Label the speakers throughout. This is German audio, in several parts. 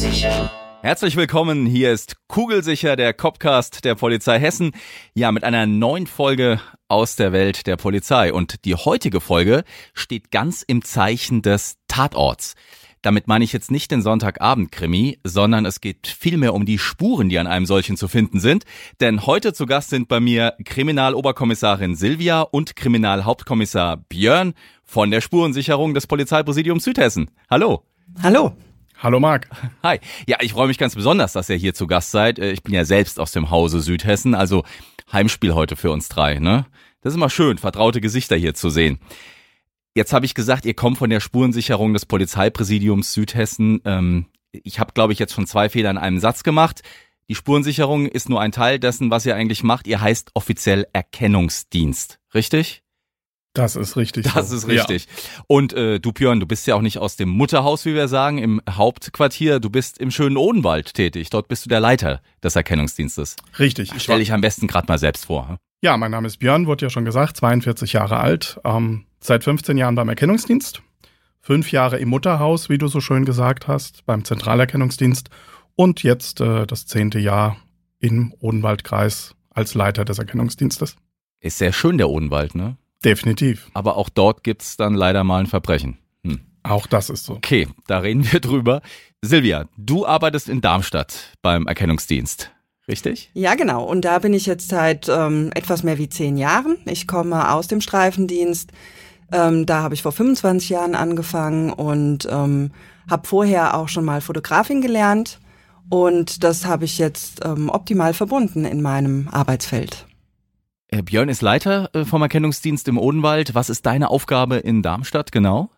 Speaker 1: Kugelsicher,
Speaker 2: Herzlich willkommen, hier ist Kugelsicher, der Copcast der Polizei Hessen. Ja, mit einer neuen Folge aus der Welt der Polizei. Und die heutige Folge steht ganz im Zeichen des Tatorts. Damit meine ich jetzt nicht den Sonntagabend-Krimi, sondern es geht vielmehr um die Spuren, die an einem solchen zu finden sind. Denn heute zu Gast sind bei mir Kriminaloberkommissarin Silvia und Kriminalhauptkommissar Björn von der Spurensicherung des Polizeipräsidiums Südhessen. Hallo.
Speaker 3: Hallo.
Speaker 4: Hallo Marc.
Speaker 2: Hi. Ja, ich freue mich ganz besonders, dass ihr hier zu Gast seid. Äh, Ich bin ja selbst aus dem Hause Südhessen, also Heimspiel heute für uns drei, ne? Das ist immer schön, vertraute Gesichter hier zu sehen. Jetzt habe ich gesagt, ihr kommt von der Spurensicherung des Polizeipräsidiums Südhessen. Ähm, ich habe, glaube ich, jetzt schon zwei Fehler in einem Satz gemacht. Die Spurensicherung ist nur ein Teil dessen, was ihr eigentlich macht. Ihr heißt offiziell Erkennungsdienst, richtig?
Speaker 4: Das ist richtig.
Speaker 2: Das
Speaker 4: so.
Speaker 2: ist richtig. Und äh, du Björn, du bist ja auch nicht aus dem Mutterhaus, wie wir sagen, im Hauptquartier. Du bist im schönen Odenwald tätig. Dort bist du der Leiter des Erkennungsdienstes.
Speaker 4: Ja, richtig. Ich
Speaker 2: Stell dich am besten gerade mal selbst vor. hm?
Speaker 4: ja, mein Name ist Björn, wurde ja schon gesagt, 42 Jahre alt, ähm, seit 15 Jahren beim Erkennungsdienst, fünf Jahre im Mutterhaus, wie du so schön gesagt hast, beim Zentralerkennungsdienst und jetzt äh, das zehnte Jahr im Odenwaldkreis als Leiter des Erkennungsdienstes.
Speaker 2: Ist sehr schön, der Odenwald, ne?
Speaker 4: Definitiv.
Speaker 2: Aber auch dort gibt's dann leider mal ein Verbrechen. Hm.
Speaker 4: Auch das ist so.
Speaker 2: Okay, da reden wir drüber. Silvia, du arbeitest in Darmstadt beim Erkennungsdienst. Richtig?
Speaker 3: Ja, genau. Und da bin ich jetzt seit ähm, etwas mehr wie zehn Jahren. Ich komme aus dem Streifendienst. Ähm, da habe ich vor 25 Jahren angefangen und ähm, habe vorher auch schon mal Fotografin gelernt. Und das habe ich jetzt ähm, optimal verbunden in meinem Arbeitsfeld.
Speaker 2: Äh, Björn ist Leiter äh, vom Erkennungsdienst im Odenwald. Was ist deine Aufgabe in Darmstadt genau?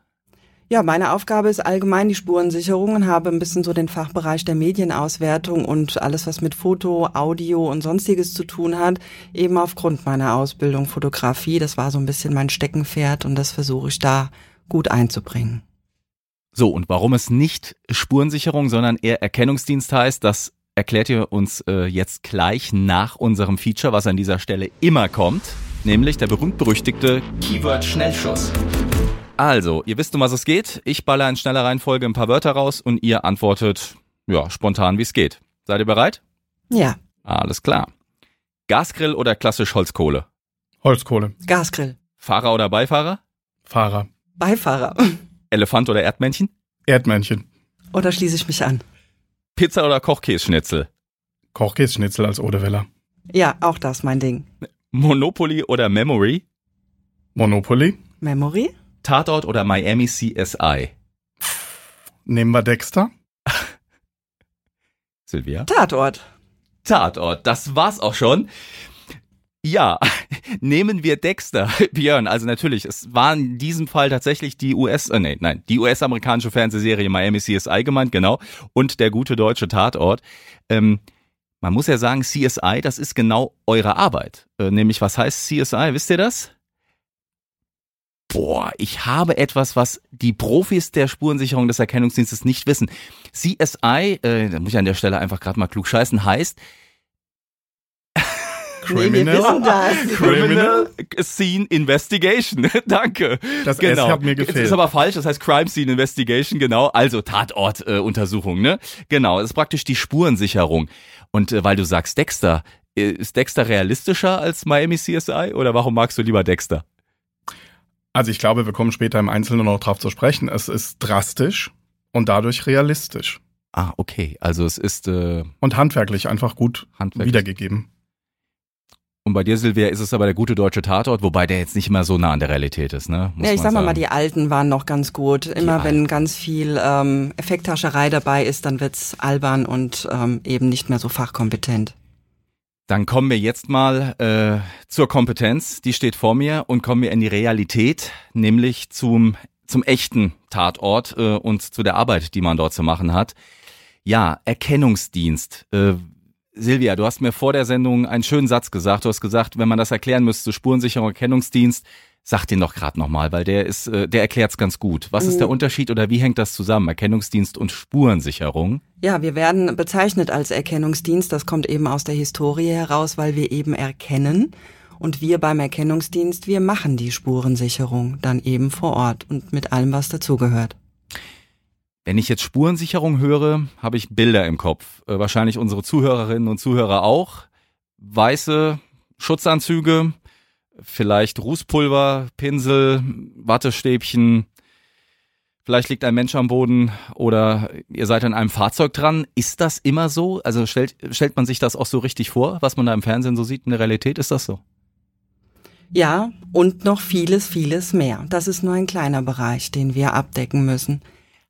Speaker 3: Ja, meine Aufgabe ist allgemein die Spurensicherung und habe ein bisschen so den Fachbereich der Medienauswertung und alles, was mit Foto, Audio und sonstiges zu tun hat, eben aufgrund meiner Ausbildung Fotografie. Das war so ein bisschen mein Steckenpferd und das versuche ich da gut einzubringen.
Speaker 2: So, und warum es nicht Spurensicherung, sondern eher Erkennungsdienst heißt, das erklärt ihr uns äh, jetzt gleich nach unserem Feature, was an dieser Stelle immer kommt, nämlich der berühmt-berüchtigte Keyword-Schnellschuss. Also, ihr wisst, um was es geht. Ich baller in schneller Reihenfolge ein paar Wörter raus und ihr antwortet, ja, spontan, wie es geht. Seid ihr bereit?
Speaker 3: Ja,
Speaker 2: Alles klar. Gasgrill oder klassisch Holzkohle?
Speaker 4: Holzkohle,
Speaker 3: Gasgrill,
Speaker 2: Fahrer oder Beifahrer?
Speaker 4: Fahrer,
Speaker 3: Beifahrer
Speaker 2: Elefant oder Erdmännchen?
Speaker 4: Erdmännchen,
Speaker 3: oder schließe ich mich an?
Speaker 2: Pizza oder Kochkässchnitzel?
Speaker 4: Kochkässchnitzel als Odeweller,
Speaker 3: Ja, auch das mein Ding.
Speaker 2: Monopoly oder Memory?
Speaker 4: Monopoly,
Speaker 3: Memory?
Speaker 2: Tatort oder Miami CSI?
Speaker 4: nehmen wir Dexter,
Speaker 2: Silvia?
Speaker 3: Tatort.
Speaker 2: Tatort, das war's auch schon. Ja, nehmen wir Dexter, Björn. Also natürlich, es war in diesem Fall tatsächlich die US, äh, nee, nein, die US-amerikanische Fernsehserie Miami CSI gemeint, genau, und der gute deutsche Tatort. Ähm, man muss ja sagen, CSI, das ist genau eure Arbeit. Äh, nämlich, was heißt CSI? Wisst ihr das? Boah, ich habe etwas, was die Profis der Spurensicherung des Erkennungsdienstes nicht wissen. CSI, äh, da muss ich an der Stelle einfach gerade mal klug scheißen, heißt
Speaker 3: Nee, wir wissen das.
Speaker 2: Criminal Scene Investigation. Danke.
Speaker 4: Das
Speaker 2: genau.
Speaker 4: S hat mir
Speaker 2: Jetzt
Speaker 4: gefehlt.
Speaker 2: ist aber falsch, das heißt Crime Scene Investigation, genau. Also Tatortuntersuchung, äh, ne? Genau, das ist praktisch die Spurensicherung. Und äh, weil du sagst Dexter, äh, ist Dexter realistischer als Miami CSI oder warum magst du lieber Dexter?
Speaker 4: Also ich glaube, wir kommen später im Einzelnen noch drauf zu sprechen. Es ist drastisch und dadurch realistisch
Speaker 2: Ah, okay. Also es ist äh,
Speaker 4: und handwerklich einfach gut
Speaker 2: handwerklich.
Speaker 4: wiedergegeben.
Speaker 2: Und bei dir, Silvia, ist es aber der gute deutsche Tatort, wobei der jetzt nicht immer so nah an der Realität ist, ne? Muss
Speaker 3: Ja, ich sag mal,
Speaker 2: sagen.
Speaker 3: mal, die alten waren noch ganz gut. Immer wenn ganz viel ähm, Effekthascherei dabei ist, dann wird's albern und ähm, eben nicht mehr so fachkompetent.
Speaker 2: Dann kommen wir jetzt mal äh, zur Kompetenz, die steht vor mir, und kommen wir in die Realität, nämlich zum zum echten Tatort äh, und zu der Arbeit, die man dort zu machen hat. Ja, Erkennungsdienst. Äh, Silvia, du hast mir vor der Sendung einen schönen Satz gesagt. Du hast gesagt, wenn man das erklären müsste, Spurensicherung, Erkennungsdienst, sag den doch gerade nochmal, weil der ist, äh, der erklärt's ganz gut. Was ist der
Speaker 3: Mhm.
Speaker 2: Unterschied oder wie hängt das zusammen? Erkennungsdienst und Spurensicherung?
Speaker 3: Ja, wir werden bezeichnet als Erkennungsdienst. Das kommt eben aus der Historie heraus, weil wir eben erkennen. Und wir beim Erkennungsdienst, wir machen die Spurensicherung dann eben vor Ort und mit allem, was dazugehört.
Speaker 2: Wenn ich jetzt Spurensicherung höre, habe ich Bilder im Kopf. Äh, wahrscheinlich unsere Zuhörerinnen und Zuhörer auch. Weiße Schutzanzüge, vielleicht Rußpulver, Pinsel, Wattestäbchen. Vielleicht liegt ein Mensch am Boden oder ihr seid an einem Fahrzeug dran. Ist das immer so? Also stellt, stellt man sich das auch so richtig vor, was man da im Fernsehen so sieht? In der Realität ist das so?
Speaker 3: Ja, und noch vieles, vieles mehr. Das ist nur ein kleiner Bereich, den wir abdecken müssen.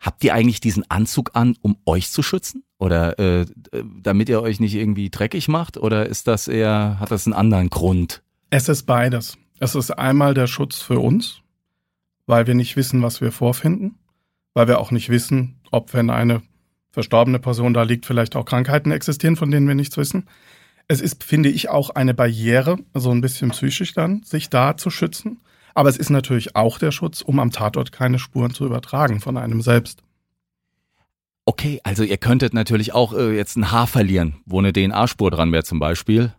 Speaker 2: Habt ihr eigentlich diesen Anzug an, um euch zu schützen? Oder äh, damit ihr euch nicht irgendwie dreckig macht? Oder ist das eher, hat das einen anderen Grund?
Speaker 4: Es ist beides. Es ist einmal der Schutz für uns, weil wir nicht wissen, was wir vorfinden, weil wir auch nicht wissen, ob wenn eine verstorbene Person da liegt, vielleicht auch Krankheiten existieren, von denen wir nichts wissen. Es ist, finde ich, auch eine Barriere, so ein bisschen psychisch dann, sich da zu schützen. Aber es ist natürlich auch der Schutz, um am Tatort keine Spuren zu übertragen von einem selbst.
Speaker 2: Okay, also ihr könntet natürlich auch äh, jetzt ein Haar verlieren, wo eine DNA-Spur dran wäre zum Beispiel.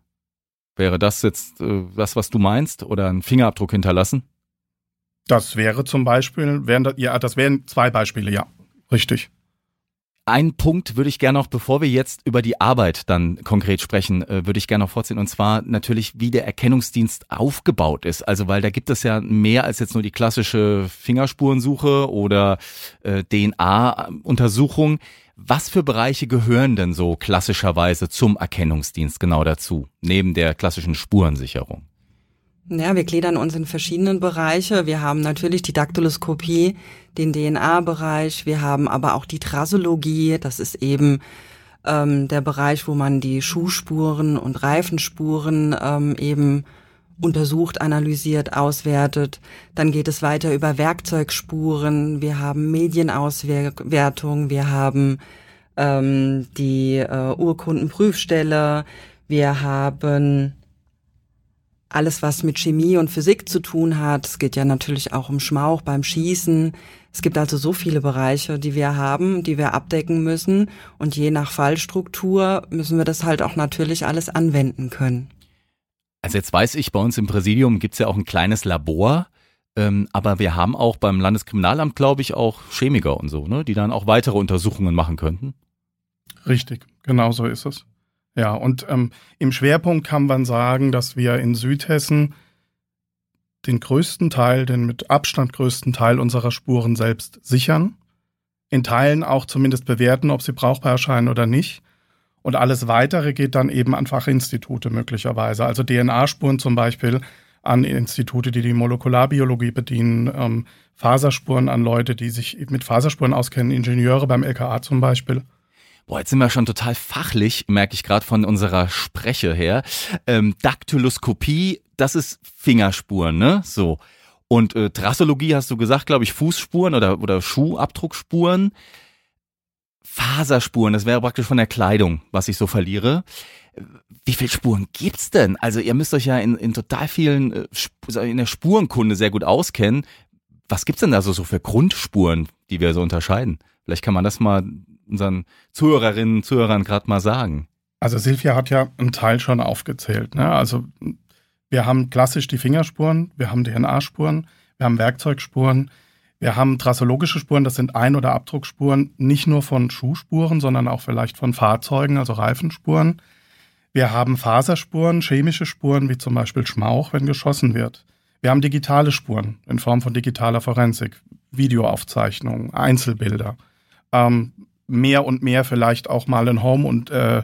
Speaker 2: Wäre das jetzt äh, das, was du meinst? Oder einen Fingerabdruck hinterlassen?
Speaker 4: Das wäre zum Beispiel, wären das, ja, das wären zwei Beispiele, ja. Richtig.
Speaker 2: Einen Punkt würde ich gerne noch, bevor wir jetzt über die Arbeit dann konkret sprechen, äh, würde ich gerne noch vorziehen. Und zwar natürlich, wie der Erkennungsdienst aufgebaut ist. Also, weil da gibt es ja mehr als jetzt nur die klassische Fingerspurensuche oder äh, DNA-Untersuchung. Was für Bereiche gehören denn so klassischerweise zum Erkennungsdienst genau dazu, neben der klassischen Spurensicherung?
Speaker 3: Ja, wir gliedern uns in verschiedenen Bereiche. Wir haben natürlich die Daktyloskopie, den DNA-Bereich. Wir haben aber auch die Trassologie. Das ist eben ähm, der Bereich, wo man die Schuhspuren und Reifenspuren ähm, eben untersucht, analysiert, auswertet. Dann geht es weiter über Werkzeugspuren. Wir haben Medienauswertung. Wir haben ähm, die äh, Urkundenprüfstelle. Wir haben alles, was mit Chemie und Physik zu tun hat. Es geht ja natürlich auch um Schmauch beim Schießen. Es gibt also so viele Bereiche, die wir haben, die wir abdecken müssen. Und je nach Fallstruktur müssen wir das halt auch natürlich alles anwenden können.
Speaker 2: Also jetzt weiß ich, bei uns im Präsidium gibt's ja auch ein kleines Labor, ähm, aber wir haben auch beim Landeskriminalamt, glaube ich, auch Chemiker und so, ne, die dann auch weitere Untersuchungen machen könnten.
Speaker 4: Richtig, genau so ist es. Ja, und ähm, im Schwerpunkt kann man sagen, dass wir in Südhessen den größten Teil, den mit Abstand größten Teil unserer Spuren selbst sichern, in Teilen auch zumindest bewerten, ob sie brauchbar erscheinen oder nicht. Und alles Weitere geht dann eben an Fachinstitute möglicherweise, also DNA-Spuren zum Beispiel an Institute, die die Molekularbiologie bedienen, ähm, Faserspuren an Leute, die sich mit Faserspuren auskennen, Ingenieure beim LKA zum Beispiel.
Speaker 2: Boah, jetzt sind wir schon total fachlich, merke ich gerade von unserer Spreche her. Ähm, Daktyloskopie, das ist Fingerspuren, ne? So. Und äh, Trassologie hast du gesagt, glaube ich, Fußspuren oder, oder Schuhabdruckspuren. Faserspuren, das wäre praktisch von der Kleidung, was ich so verliere. Wie viele Spuren gibt's denn? Also ihr müsst euch ja in, in total vielen, äh, in der Spurenkunde sehr gut auskennen. Was gibt's denn da so, so für Grundspuren, die wir so unterscheiden? Vielleicht kann man das mal unseren Zuhörerinnen und Zuhörern gerade mal sagen.
Speaker 4: Also Silvia hat ja einen Teil schon aufgezählt. Ne? Also wir haben klassisch die Fingerspuren, wir haben DNA-Spuren, wir haben Werkzeugspuren, wir haben trassologische Spuren, das sind Ein- oder Abdruckspuren, nicht nur von Schuhspuren, sondern auch vielleicht von Fahrzeugen, also Reifenspuren. Wir haben Faserspuren, chemische Spuren, wie zum Beispiel Schmauch, wenn geschossen wird. Wir haben digitale Spuren in Form von digitaler Forensik, Videoaufzeichnungen, Einzelbilder. Ähm, mehr und mehr vielleicht auch mal ein Home- und äh,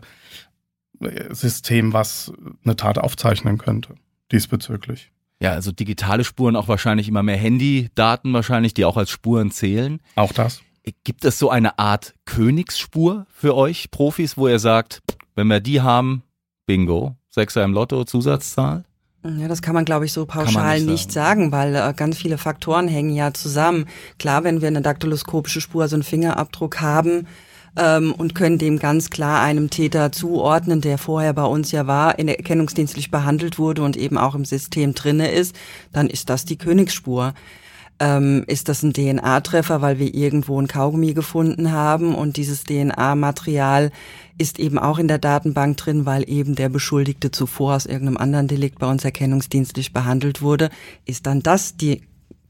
Speaker 4: System, was eine Tat aufzeichnen könnte, diesbezüglich.
Speaker 2: Ja, also digitale Spuren, auch wahrscheinlich immer mehr Handydaten wahrscheinlich, die auch als Spuren zählen.
Speaker 4: Auch das.
Speaker 2: Gibt es so eine Art Königsspur für euch Profis, wo ihr sagt, wenn wir die haben, bingo, Sechser im Lotto, Zusatzzahl?
Speaker 3: Ja, das kann man, glaube ich, so pauschal
Speaker 2: nicht
Speaker 3: nicht, sagen, weil äh, ganz viele Faktoren hängen ja zusammen. Klar, wenn wir eine daktyloskopische Spur, also einen Fingerabdruck haben ähm, und können dem ganz klar einem Täter zuordnen, der vorher bei uns ja war, in erkennungsdienstlich behandelt wurde und eben auch im System drinne ist, dann ist das die Königsspur. Ähm, ist das ein DNA-Treffer, weil wir irgendwo ein Kaugummi gefunden haben und dieses DNA-Material ist eben auch in der Datenbank drin, weil eben der Beschuldigte zuvor aus irgendeinem anderen Delikt bei uns erkennungsdienstlich behandelt wurde, ist dann das die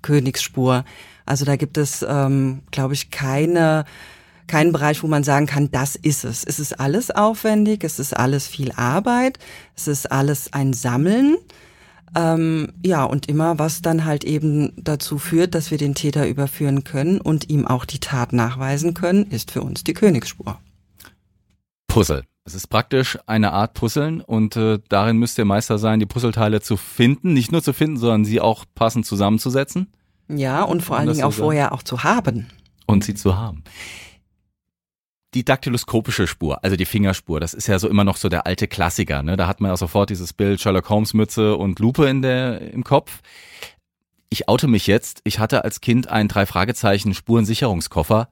Speaker 3: Königsspur. Also da gibt es, ähm, glaube ich, keine keinen Bereich, wo man sagen kann, das ist es. Es ist alles aufwendig, es ist alles viel Arbeit, es ist alles ein Sammeln. Ähm, ja, und immer was dann halt eben dazu führt, dass wir den Täter überführen können und ihm auch die Tat nachweisen können, ist für uns die Königsspur.
Speaker 2: Puzzle. Es ist praktisch eine Art Puzzeln und äh, darin müsst ihr Meister sein, die Puzzleteile zu finden. Nicht nur zu finden, sondern sie auch passend zusammenzusetzen
Speaker 3: Ja, und vor allen Dingen auch vorher auch zu haben.
Speaker 2: und sie zu haben. Die daktyloskopische Spur, also die Fingerspur, das ist ja so immer noch so der alte Klassiker. Ne? Da hat man ja sofort dieses Bild Sherlock Holmes Mütze und Lupe in der, im Kopf. Ich oute mich jetzt. Ich hatte als Kind einen drei Fragezeichen Spurensicherungskoffer.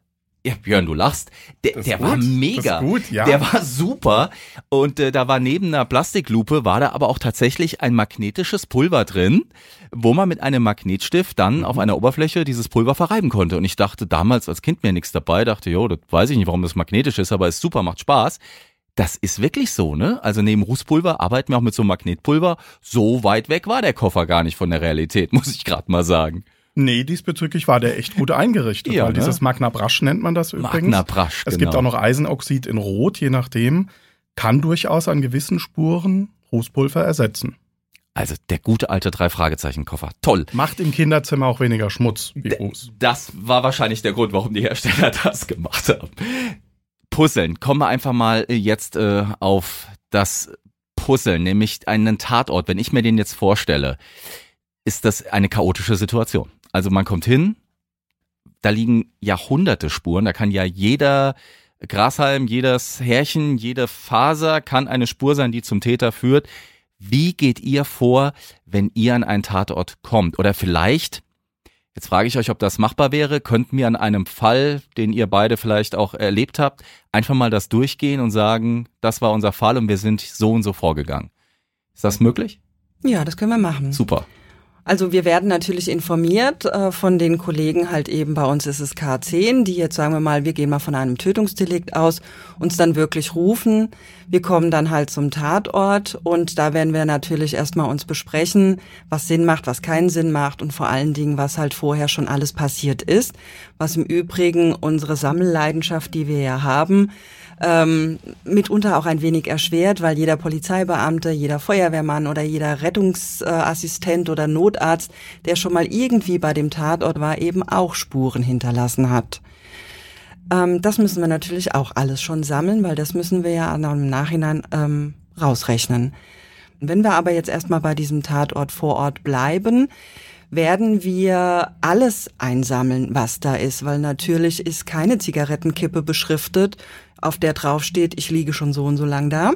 Speaker 2: Ja, Björn, du lachst. Der, der war mega.
Speaker 4: gut, ja.
Speaker 2: Der war super. Und äh, da war neben einer Plastiklupe, war da aber auch tatsächlich ein magnetisches Pulver drin, wo man mit einem Magnetstift dann auf einer Oberfläche dieses Pulver verreiben konnte. Und ich dachte damals als Kind mir nichts dabei, dachte, jo, das weiß ich nicht, warum das magnetisch ist, aber ist super, macht Spaß. Das ist wirklich so, ne? Also neben Rußpulver arbeiten wir auch mit so einem Magnetpulver. So weit weg war der Koffer gar nicht von der Realität, muss ich gerade mal sagen.
Speaker 4: Nee, diesbezüglich war der echt gut eingerichtet,
Speaker 2: Ja,
Speaker 4: weil
Speaker 2: ne?
Speaker 4: dieses Magna Brasch nennt man das übrigens.
Speaker 2: Magna Brasch,
Speaker 4: Es
Speaker 2: genau.
Speaker 4: gibt auch noch Eisenoxid in Rot, je nachdem, kann durchaus an gewissen Spuren Rußpulver ersetzen.
Speaker 2: Also der gute alte drei Fragezeichen Koffer. Toll.
Speaker 4: Macht im Kinderzimmer auch weniger Schmutz wie Ruß.
Speaker 2: Das war wahrscheinlich der Grund, warum die Hersteller das gemacht haben. Puzzeln. Kommen wir einfach mal äh, jetzt äh, auf das Puzzeln, nämlich einen Tatort. Wenn ich mir den jetzt vorstelle, ist das eine chaotische Situation. Also man kommt hin, da liegen Jahrhunderte Spuren, da kann ja jeder Grashalm, jedes Härchen, jede Faser kann eine Spur sein, die zum Täter führt. Wie geht ihr vor, wenn ihr an einen Tatort kommt? Oder vielleicht Jetzt frage ich euch, ob das machbar wäre. Könnten wir an einem Fall, den ihr beide vielleicht auch erlebt habt, einfach mal das durchgehen und sagen, das war unser Fall und wir sind so und so vorgegangen. Ist das möglich?
Speaker 3: Ja, das können wir machen.
Speaker 2: Super.
Speaker 3: Also wir werden natürlich informiert äh, von den Kollegen, halt eben bei uns ist es K10, die jetzt sagen wir mal, wir gehen mal von einem Tötungsdelikt aus, uns dann wirklich rufen. Wir kommen dann halt zum Tatort und da werden wir natürlich erstmal uns besprechen, was Sinn macht, was keinen Sinn macht und vor allen Dingen, was halt vorher schon alles passiert ist. Was im Übrigen unsere Sammelleidenschaft, die wir ja haben, ähm, mitunter auch ein wenig erschwert, weil jeder Polizeibeamte, jeder Feuerwehrmann oder jeder Rettungsassistent oder Notarzt, der schon mal irgendwie bei dem Tatort war, eben auch Spuren hinterlassen hat. Ähm, das müssen wir natürlich auch alles schon sammeln, weil das müssen wir ja im Nachhinein ähm, rausrechnen. Wenn wir aber jetzt erstmal bei diesem Tatort vor Ort bleiben, werden wir alles einsammeln, was da ist, weil natürlich ist keine Zigarettenkippe beschriftet, auf der drauf steht, ich liege schon so und so lang da.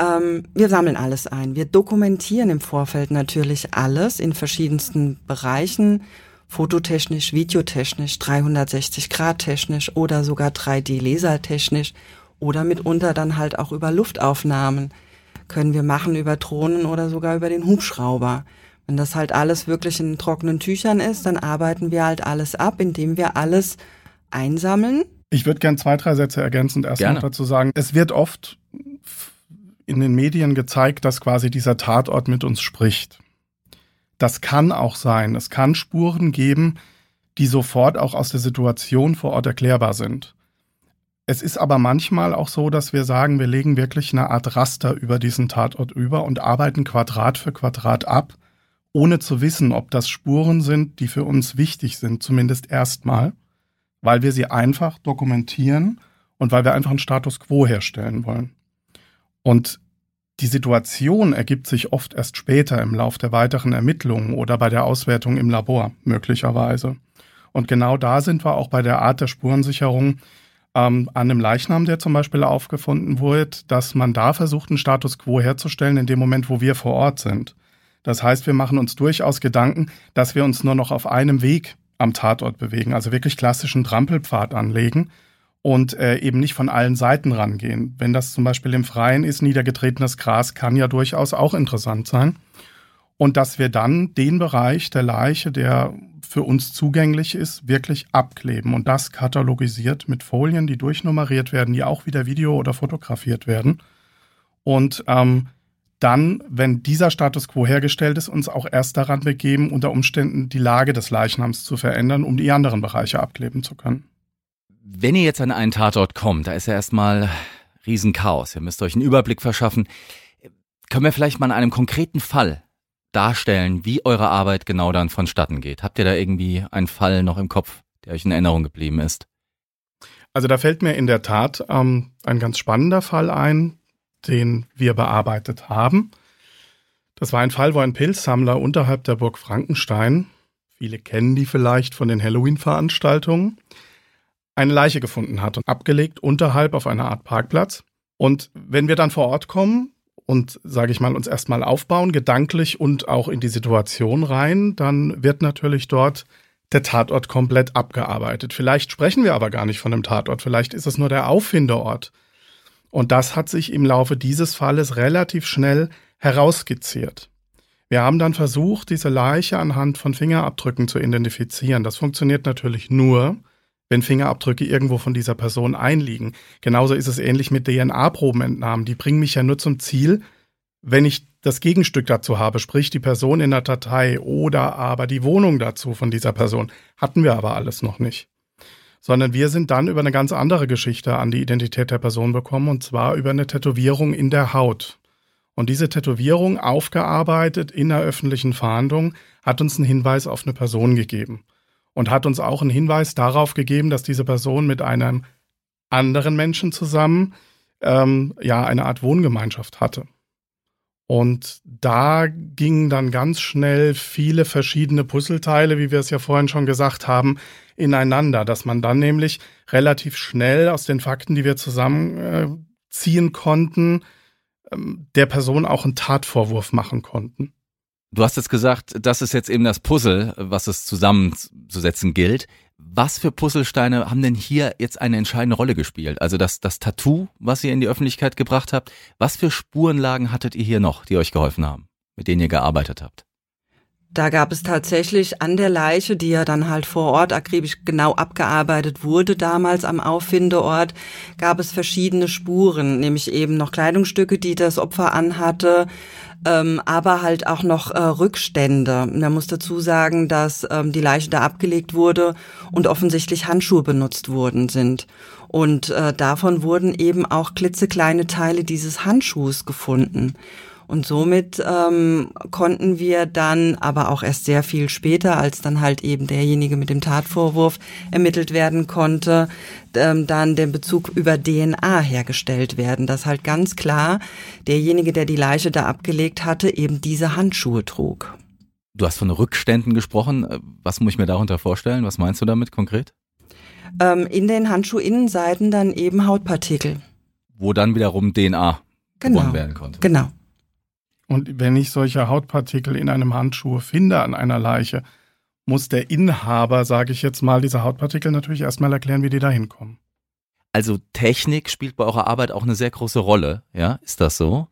Speaker 3: Ähm, wir sammeln alles ein. Wir dokumentieren im Vorfeld natürlich alles in verschiedensten Bereichen, fototechnisch, videotechnisch, 360 Grad technisch oder sogar 3D-Lasertechnisch oder mitunter dann halt auch über Luftaufnahmen können wir machen über Drohnen oder sogar über den Hubschrauber. Wenn das halt alles wirklich in trockenen Tüchern ist, dann arbeiten wir halt alles ab, indem wir alles einsammeln.
Speaker 4: Ich würde gern zwei, drei Sätze ergänzend erst noch dazu sagen. Es wird oft in den Medien gezeigt, dass quasi dieser Tatort mit uns spricht. Das kann auch sein. Es kann Spuren geben, die sofort auch aus der Situation vor Ort erklärbar sind. Es ist aber manchmal auch so, dass wir sagen, wir legen wirklich eine Art Raster über diesen Tatort über und arbeiten Quadrat für Quadrat ab, ohne zu wissen, ob das Spuren sind, die für uns wichtig sind, zumindest erstmal, weil wir sie einfach dokumentieren und weil wir einfach einen Status quo herstellen wollen. Und die Situation ergibt sich oft erst später im Lauf der weiteren Ermittlungen oder bei der Auswertung im Labor möglicherweise. Und genau da sind wir auch bei der Art der Spurensicherung ähm, an einem Leichnam, der zum Beispiel aufgefunden wurde, dass man da versucht, einen Status quo herzustellen in dem Moment, wo wir vor Ort sind. Das heißt, wir machen uns durchaus Gedanken, dass wir uns nur noch auf einem Weg am Tatort bewegen, also wirklich klassischen Trampelpfad anlegen und äh, eben nicht von allen Seiten rangehen. Wenn das zum Beispiel im Freien ist, niedergetretenes Gras kann ja durchaus auch interessant sein. Und dass wir dann den Bereich der Leiche, der für uns zugänglich ist, wirklich abkleben und das katalogisiert mit Folien, die durchnummeriert werden, die auch wieder video- oder fotografiert werden. Und ähm, dann, wenn dieser Status quo hergestellt ist, uns auch erst daran begeben, unter Umständen die Lage des Leichnams zu verändern, um die anderen Bereiche abkleben zu können.
Speaker 2: Wenn ihr jetzt an einen Tatort kommt, da ist ja erstmal Riesenchaos. Ihr müsst euch einen Überblick verschaffen. Können wir vielleicht mal in einem konkreten Fall darstellen, wie eure Arbeit genau dann vonstatten geht? Habt ihr da irgendwie einen Fall noch im Kopf, der euch in Erinnerung geblieben ist?
Speaker 4: Also da fällt mir in der Tat ähm, ein ganz spannender Fall ein, den wir bearbeitet haben. Das war ein Fall, wo ein Pilzsammler unterhalb der Burg Frankenstein, viele kennen die vielleicht von den Halloween-Veranstaltungen, eine Leiche gefunden hat und abgelegt unterhalb auf einer Art Parkplatz. Und wenn wir dann vor Ort kommen und, sage ich mal, uns erstmal aufbauen, gedanklich und auch in die Situation rein, dann wird natürlich dort der Tatort komplett abgearbeitet. Vielleicht sprechen wir aber gar nicht von dem Tatort, vielleicht ist es nur der Auffindeort. Und das hat sich im Laufe dieses Falles relativ schnell herausskizziert. Wir haben dann versucht, diese Leiche anhand von Fingerabdrücken zu identifizieren. Das funktioniert natürlich nur, wenn Fingerabdrücke irgendwo von dieser Person einliegen. Genauso ist es ähnlich mit DNA-Probenentnahmen. Die bringen mich ja nur zum Ziel, wenn ich das Gegenstück dazu habe, sprich die Person in der Datei oder aber die Wohnung dazu von dieser Person. Hatten wir aber alles noch nicht sondern wir sind dann über eine ganz andere Geschichte an die Identität der Person bekommen, und zwar über eine Tätowierung in der Haut. Und diese Tätowierung, aufgearbeitet in der öffentlichen Fahndung, hat uns einen Hinweis auf eine Person gegeben. Und hat uns auch einen Hinweis darauf gegeben, dass diese Person mit einem anderen Menschen zusammen ähm, ja eine Art Wohngemeinschaft hatte. Und da gingen dann ganz schnell viele verschiedene Puzzleteile, wie wir es ja vorhin schon gesagt haben, ineinander, dass man dann nämlich relativ schnell aus den Fakten, die wir zusammenziehen äh, konnten, ähm, der Person auch einen Tatvorwurf machen konnten.
Speaker 2: Du hast jetzt gesagt, das ist jetzt eben das Puzzle, was es zusammenzusetzen gilt. Was für Puzzlesteine haben denn hier jetzt eine entscheidende Rolle gespielt? Also das, das Tattoo, was ihr in die Öffentlichkeit gebracht habt, was für Spurenlagen hattet ihr hier noch, die euch geholfen haben, mit denen ihr gearbeitet habt?
Speaker 3: Da gab es tatsächlich an der Leiche, die ja dann halt vor Ort akribisch genau abgearbeitet wurde, damals am Auffindeort, gab es verschiedene Spuren, nämlich eben noch Kleidungsstücke, die das Opfer anhatte, ähm, aber halt auch noch äh, Rückstände. Man muss dazu sagen, dass ähm, die Leiche da abgelegt wurde und offensichtlich Handschuhe benutzt worden sind. Und äh, davon wurden eben auch klitzekleine Teile dieses Handschuhs gefunden. Und somit ähm, konnten wir dann, aber auch erst sehr viel später, als dann halt eben derjenige mit dem Tatvorwurf ermittelt werden konnte, ähm, dann den Bezug über DNA hergestellt werden, dass halt ganz klar derjenige, der die Leiche da abgelegt hatte, eben diese Handschuhe trug.
Speaker 2: Du hast von Rückständen gesprochen. Was muss ich mir darunter vorstellen? Was meinst du damit konkret?
Speaker 3: Ähm, in den Handschuhinnenseiten dann eben Hautpartikel.
Speaker 2: Wo dann wiederum DNA
Speaker 3: genau.
Speaker 2: gewonnen werden konnte.
Speaker 3: Genau.
Speaker 4: Und wenn ich solche Hautpartikel in einem Handschuh finde an einer Leiche, muss der Inhaber, sage ich jetzt mal, diese Hautpartikel natürlich erstmal erklären, wie die da hinkommen.
Speaker 2: Also Technik spielt bei eurer Arbeit auch eine sehr große Rolle, ja? Ist das so?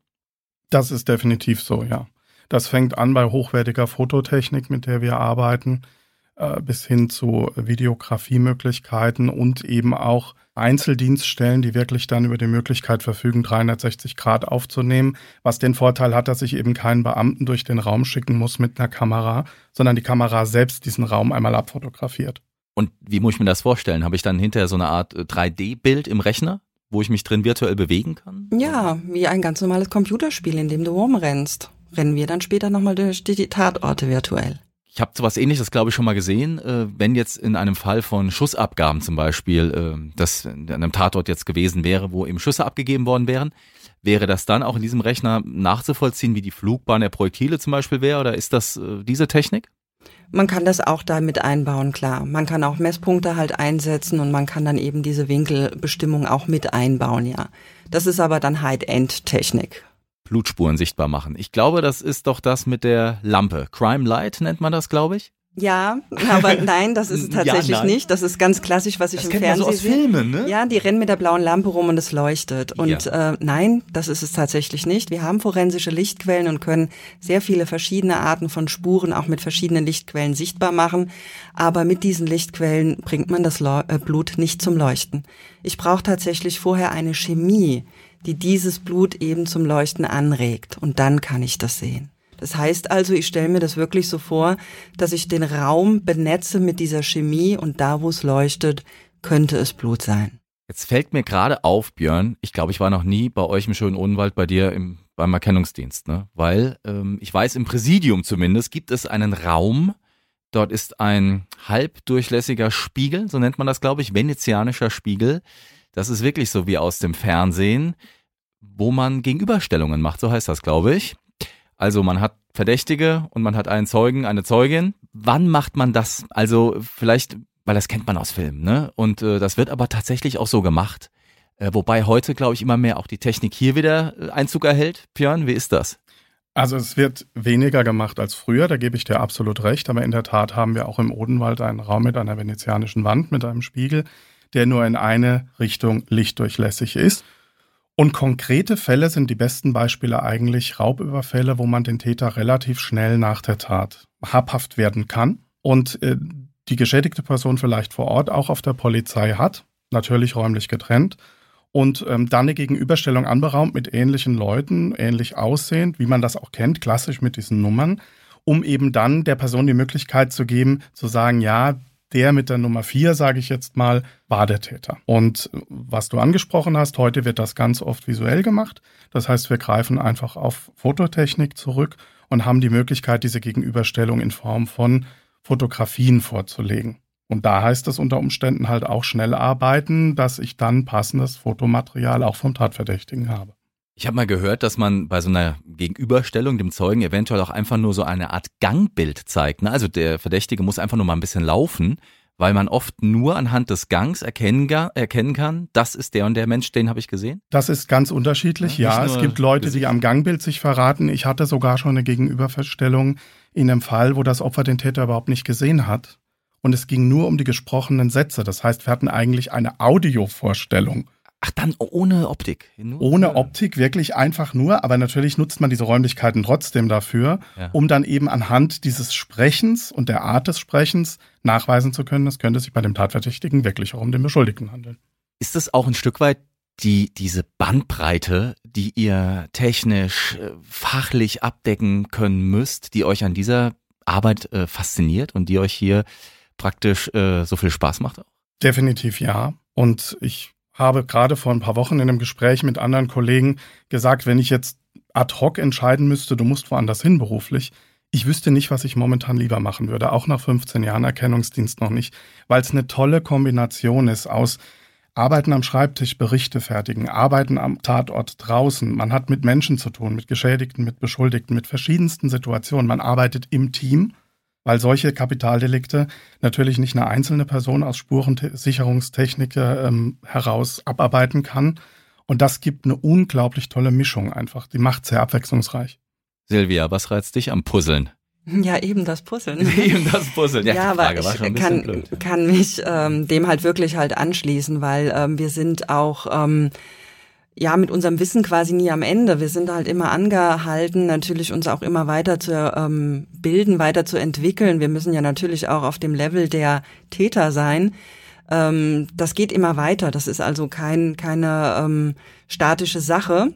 Speaker 4: Das ist definitiv so, ja. Das fängt an bei hochwertiger Fototechnik, mit der wir arbeiten, bis hin zu Videografiemöglichkeiten und eben auch Einzeldienststellen, die wirklich dann über die Möglichkeit verfügen, 360 Grad aufzunehmen, was den Vorteil hat, dass ich eben keinen Beamten durch den Raum schicken muss mit einer Kamera, sondern die Kamera selbst diesen Raum einmal abfotografiert.
Speaker 2: Und wie muss ich mir das vorstellen? Habe ich dann hinterher so eine Art 3D-Bild äh, im Rechner, wo ich mich drin virtuell bewegen kann?
Speaker 3: Ja, wie ein ganz normales Computerspiel, in dem du rumrennst. Rennen wir dann später nochmal durch die Tatorte virtuell.
Speaker 2: Ich habe sowas ähnliches, glaube ich, schon mal gesehen. Äh, wenn jetzt in einem Fall von Schussabgaben zum Beispiel, äh, das an einem Tatort jetzt gewesen wäre, wo eben Schüsse abgegeben worden wären, wäre das dann auch in diesem Rechner nachzuvollziehen, wie die Flugbahn der Projektile zum Beispiel wäre? Oder ist das äh, diese Technik?
Speaker 3: Man kann das auch da mit einbauen, klar. Man kann auch Messpunkte halt einsetzen und man kann dann eben diese Winkelbestimmung auch mit einbauen, ja. Das ist aber dann High-End-Technik.
Speaker 2: Blutspuren sichtbar machen. Ich glaube, das ist doch das mit der Lampe. Crime Light nennt man das, glaube ich.
Speaker 3: Ja, aber nein, das ist es
Speaker 2: Ja,
Speaker 3: tatsächlich
Speaker 2: nein.
Speaker 3: nicht. Das ist ganz klassisch, was ich
Speaker 2: Das
Speaker 3: im
Speaker 2: kennt man so
Speaker 3: Fernsehen
Speaker 2: aus
Speaker 3: sehe.
Speaker 2: Filmen, ne?
Speaker 3: Ja, die rennen mit der blauen Lampe rum und es leuchtet. Und
Speaker 2: Ja.
Speaker 3: äh, nein, das ist es tatsächlich nicht. Wir haben forensische Lichtquellen und können sehr viele verschiedene Arten von Spuren auch mit verschiedenen Lichtquellen sichtbar machen. Aber mit diesen Lichtquellen bringt man das Leu äh, Blut nicht zum Leuchten. Ich brauche tatsächlich vorher eine Chemie, die dieses Blut eben zum Leuchten anregt. Und dann kann ich das sehen. Das heißt also, ich stelle mir das wirklich so vor, dass ich den Raum benetze mit dieser Chemie und da, wo es leuchtet, könnte es Blut sein.
Speaker 2: Jetzt fällt mir gerade auf, Björn, ich glaube, ich war noch nie bei euch im schönen Odenwald bei dir im, beim Erkennungsdienst, ne? Weil ähm, ich weiß, im Präsidium zumindest gibt es einen Raum, dort ist ein halbdurchlässiger Spiegel, so nennt man das, glaube ich, venezianischer Spiegel. Das ist wirklich so wie aus dem Fernsehen, wo man Gegenüberstellungen macht, so heißt das, glaube ich. Also man hat Verdächtige und man hat einen Zeugen, eine Zeugin. Wann macht man das? Also vielleicht, weil das kennt man aus Filmen, ne? Und äh, das wird aber tatsächlich auch so gemacht. Äh, wobei heute, glaube ich, immer mehr auch die Technik hier wieder äh, Einzug erhält. Björn, wie ist das?
Speaker 4: Also es wird weniger gemacht als früher, da gebe ich dir absolut recht, aber in der Tat haben wir auch im Odenwald einen Raum mit einer venezianischen Wand, mit einem Spiegel, der nur in eine Richtung lichtdurchlässig ist. Und konkrete Fälle sind die besten Beispiele eigentlich Raubüberfälle, wo man den Täter relativ schnell nach der Tat habhaft werden kann und äh, die geschädigte Person vielleicht vor Ort auch auf der Polizei hat, natürlich räumlich getrennt, und ähm, dann eine Gegenüberstellung anberaumt mit ähnlichen Leuten, ähnlich aussehend, wie man das auch kennt, klassisch mit diesen Nummern, um eben dann der Person die Möglichkeit zu geben, zu sagen, ja, der mit der Nummer vier, sage ich jetzt mal, war der Täter. Und was du angesprochen hast, heute wird das ganz oft visuell gemacht. Das heißt, wir greifen einfach auf Fototechnik zurück und haben die Möglichkeit, diese Gegenüberstellung in Form von Fotografien vorzulegen. Und da heißt es unter Umständen halt auch schnell arbeiten, dass ich dann passendes Fotomaterial auch vom Tatverdächtigen habe.
Speaker 2: Ich habe mal gehört, dass man bei so einer Gegenüberstellung dem Zeugen eventuell auch einfach nur so eine Art Gangbild zeigt. Ne? Also der Verdächtige muss einfach nur mal ein bisschen laufen, weil man oft nur anhand des Gangs erkennen, erkennen kann, das ist der und der Mensch, den habe ich gesehen.
Speaker 4: Das ist ganz unterschiedlich.
Speaker 2: Ja,
Speaker 4: Ja, es gibt Leute,
Speaker 2: Gesicht.
Speaker 4: die am Gangbild sich verraten. Ich hatte sogar schon eine Gegenüberstellung in einem Fall, wo das Opfer den Täter überhaupt nicht gesehen hat. Und es ging nur um die gesprochenen Sätze. Das heißt, wir hatten eigentlich eine Audiovorstellung.
Speaker 2: Ach, dann ohne Optik. Nur
Speaker 4: Ohne Optik, wirklich einfach nur. Aber natürlich nutzt man diese Räumlichkeiten trotzdem dafür,
Speaker 2: Ja.
Speaker 4: um dann eben anhand dieses Sprechens und der Art des Sprechens nachweisen zu können, es könnte sich bei dem Tatverdächtigen wirklich auch um den Beschuldigten handeln.
Speaker 2: Ist es auch ein Stück weit die, diese Bandbreite, die ihr technisch, äh, fachlich abdecken können müsst, die euch an dieser Arbeit äh, fasziniert und die euch hier praktisch äh, so viel Spaß macht?
Speaker 4: Definitiv ja. Und ich habe gerade vor ein paar Wochen in einem Gespräch mit anderen Kollegen gesagt, wenn ich jetzt ad hoc entscheiden müsste, du musst woanders hin beruflich, ich wüsste nicht, was ich momentan lieber machen würde, auch nach 15 Jahren Erkennungsdienst noch nicht, weil es eine tolle Kombination ist aus Arbeiten am Schreibtisch, Berichte fertigen, Arbeiten am Tatort draußen. Man hat mit Menschen zu tun, mit Geschädigten, mit Beschuldigten, mit verschiedensten Situationen. Man arbeitet im Team, weil solche Kapitaldelikte natürlich nicht eine einzelne Person aus Spurensicherungstechnik ähm, heraus abarbeiten kann. Und das gibt eine unglaublich tolle Mischung einfach. Die macht sehr abwechslungsreich.
Speaker 2: Silvia, was reizt dich am Puzzeln?
Speaker 3: Ja, eben das Puzzeln.
Speaker 2: Eben das Puzzeln. Ja,
Speaker 3: Ja,
Speaker 2: die
Speaker 3: aber
Speaker 2: Frage war schon ein
Speaker 3: ich kann,
Speaker 2: blöd.
Speaker 3: kann mich ähm, dem halt wirklich halt anschließen, weil ähm, wir sind auch ähm, ja mit unserem Wissen quasi nie am Ende. Wir sind halt immer angehalten, natürlich uns auch immer weiter zu ähm, bilden, weiter zu entwickeln. Wir müssen ja natürlich auch auf dem Level der Täter sein. Ähm, das geht immer weiter. Das ist also kein, keine ähm, statische Sache.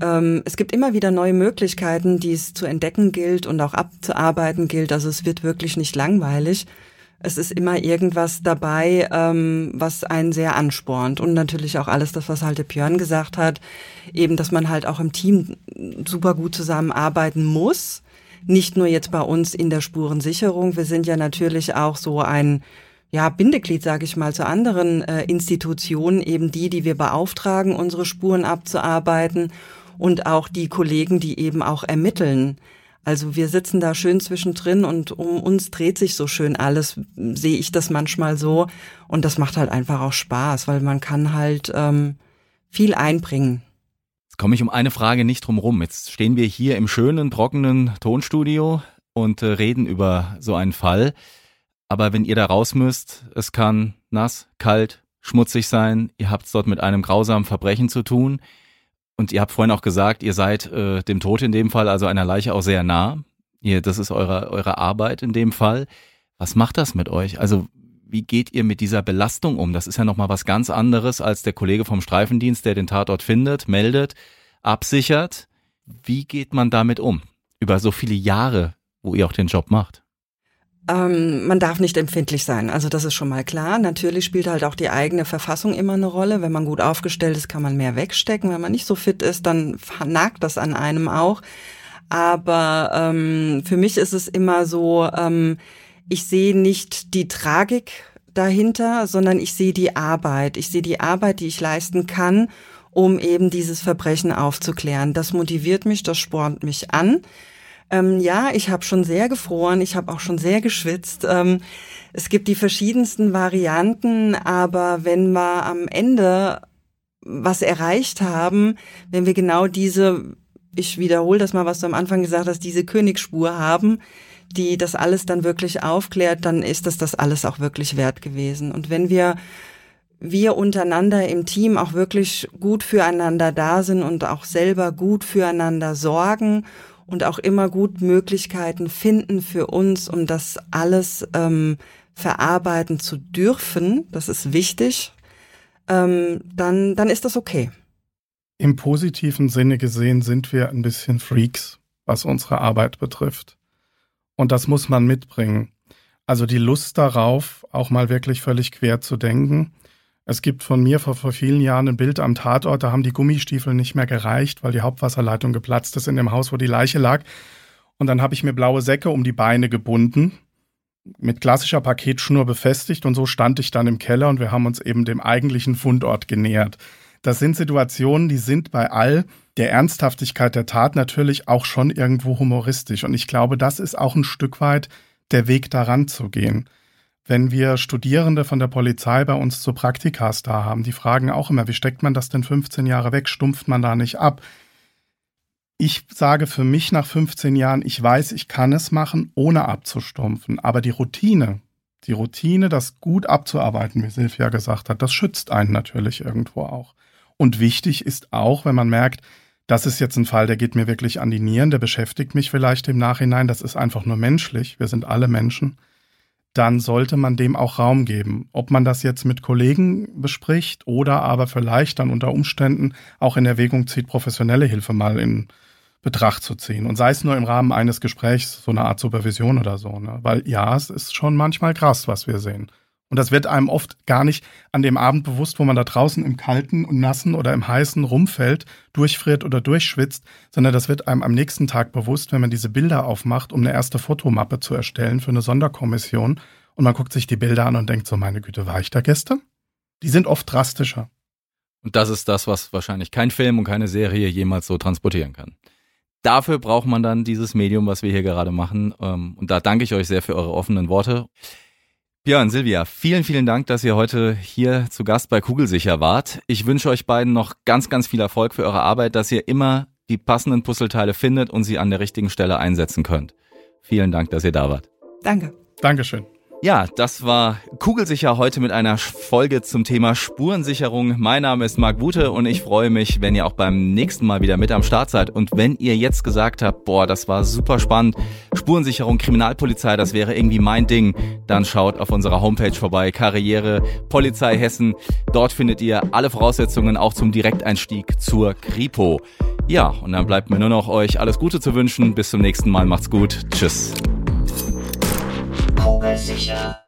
Speaker 3: Ähm, es gibt immer wieder neue Möglichkeiten, die es zu entdecken gilt und auch abzuarbeiten gilt. Also es wird wirklich nicht langweilig. Es ist immer irgendwas dabei, ähm, was einen sehr anspornt. Und natürlich auch alles das, was halt der Björn gesagt hat, eben, dass man halt auch im Team super gut zusammenarbeiten muss. Nicht nur jetzt bei uns in der Spurensicherung. Wir sind ja natürlich auch so ein ja, Bindeglied, sage ich mal, zu anderen äh, Institutionen, eben die, die wir beauftragen, unsere Spuren abzuarbeiten und auch die Kollegen, die eben auch ermitteln. Also wir sitzen da schön zwischendrin und um uns dreht sich so schön alles, sehe ich das manchmal so. Und das macht halt einfach auch Spaß, weil man kann halt ähm, viel einbringen.
Speaker 2: komme ich um eine Frage nicht drum rum. Jetzt stehen wir hier im schönen, trockenen Tonstudio und äh, reden über so einen Fall. Aber wenn ihr da raus müsst, es kann nass, kalt, schmutzig sein, ihr habt es dort mit einem grausamen Verbrechen zu tun. Und ihr habt vorhin auch gesagt, ihr seid äh, dem Tod in dem Fall, also einer Leiche auch sehr nah. Ihr, das ist eure, eure Arbeit in dem Fall. Was macht das mit euch? Also wie geht ihr mit dieser Belastung um? Das ist ja nochmal was ganz anderes als der Kollege vom Streifendienst, der den Tatort findet, meldet, absichert. Wie geht man damit um? Über so viele Jahre, wo ihr auch den Job macht.
Speaker 3: Ähm, man darf nicht empfindlich sein, also das ist schon mal klar. Natürlich spielt halt auch die eigene Verfassung immer eine Rolle. Wenn man gut aufgestellt ist, kann man mehr wegstecken. Wenn man nicht so fit ist, dann nagt das an einem auch. Aber ähm, für mich ist es immer so, ähm, ich sehe nicht die Tragik dahinter, sondern ich sehe die Arbeit. Ich sehe die Arbeit, die ich leisten kann, um eben dieses Verbrechen aufzuklären. Das motiviert mich, das spornt mich an. Ähm, ja, ich habe schon sehr gefroren, ich habe auch schon sehr geschwitzt. Ähm, es gibt die verschiedensten Varianten, aber wenn wir am Ende was erreicht haben, wenn wir genau diese, ich wiederhole das mal, was du am Anfang gesagt hast, diese Königsspur haben, die das alles dann wirklich aufklärt, dann ist das das alles auch wirklich wert gewesen. Und wenn wir wir untereinander im Team auch wirklich gut füreinander da sind und auch selber gut füreinander sorgen und auch immer gut Möglichkeiten finden für uns, um das alles ähm, verarbeiten zu dürfen, das ist wichtig, ähm, dann, dann ist das okay.
Speaker 4: Im positiven Sinne gesehen sind wir ein bisschen Freaks, was unsere Arbeit betrifft. Und das muss man mitbringen. Also die Lust darauf, auch mal wirklich völlig quer zu denken. Es gibt von mir vor, vor vielen Jahren ein Bild am Tatort, da haben die Gummistiefel nicht mehr gereicht, weil die Hauptwasserleitung geplatzt ist in dem Haus, wo die Leiche lag. Und dann habe ich mir blaue Säcke um die Beine gebunden, mit klassischer Paketschnur befestigt und so stand ich dann im Keller und wir haben uns eben dem eigentlichen Fundort genähert. Das sind Situationen, die sind bei all der Ernsthaftigkeit der Tat natürlich auch schon irgendwo humoristisch. Und ich glaube, das ist auch ein Stück weit der Weg daran zu gehen. Wenn wir Studierende von der Polizei bei uns zu Praktikas da haben, die fragen auch immer, wie steckt man das denn 15 Jahre weg? Stumpft man da nicht ab? Ich sage für mich nach 15 Jahren, ich weiß, ich kann es machen, ohne abzustumpfen. Aber die Routine, die Routine, das gut abzuarbeiten, wie Silvia gesagt hat, das schützt einen natürlich irgendwo auch. Und wichtig ist auch, wenn man merkt, das ist jetzt ein Fall, der geht mir wirklich an die Nieren, der beschäftigt mich vielleicht im Nachhinein, das ist einfach nur menschlich, wir sind alle Menschen, dann sollte man dem auch Raum geben. Ob man das jetzt mit Kollegen bespricht oder aber vielleicht dann unter Umständen auch in Erwägung zieht, professionelle Hilfe mal in Betracht zu ziehen. Und sei es nur im Rahmen eines Gesprächs, so eine Art Supervision oder so. Ne? Weil ja, es ist schon manchmal krass, was wir sehen. Und das wird einem oft gar nicht an dem Abend bewusst, wo man da draußen im Kalten und Nassen oder im Heißen rumfällt, durchfriert oder durchschwitzt, sondern das wird einem am nächsten Tag bewusst, wenn man diese Bilder aufmacht, um eine erste Fotomappe zu erstellen für eine Sonderkommission. Und man guckt sich die Bilder an und denkt so, meine Güte, war ich da gestern? Die sind oft drastischer.
Speaker 2: Und das ist das, was wahrscheinlich kein Film und keine Serie jemals so transportieren kann. Dafür braucht man dann dieses Medium, was wir hier gerade machen. Ähm, und da danke ich euch sehr für eure offenen Worte. Björn, Silvia, vielen, vielen Dank, dass ihr heute hier zu Gast bei Kugelsicher wart. Ich wünsche euch beiden noch ganz, ganz viel Erfolg für eure Arbeit, dass ihr immer die passenden Puzzleteile findet und sie an der richtigen Stelle einsetzen könnt. Vielen Dank, dass ihr da wart.
Speaker 3: Danke.
Speaker 4: Dankeschön.
Speaker 2: Ja, das war Kugelsicher heute mit einer Folge zum Thema Spurensicherung. Mein Name ist Marc Wute und ich freue mich, wenn ihr auch beim nächsten Mal wieder mit am Start seid. Und wenn ihr jetzt gesagt habt, boah, das war super spannend, Spurensicherung, Kriminalpolizei, das wäre irgendwie mein Ding, dann schaut auf unserer Homepage vorbei, Karriere, Polizei Hessen. Dort findet ihr alle Voraussetzungen auch zum Direkteinstieg zur Kripo. Ja, und dann bleibt mir nur noch euch alles Gute zu wünschen. Bis zum nächsten Mal, macht's gut. Tschüss.
Speaker 1: Kugelsicher.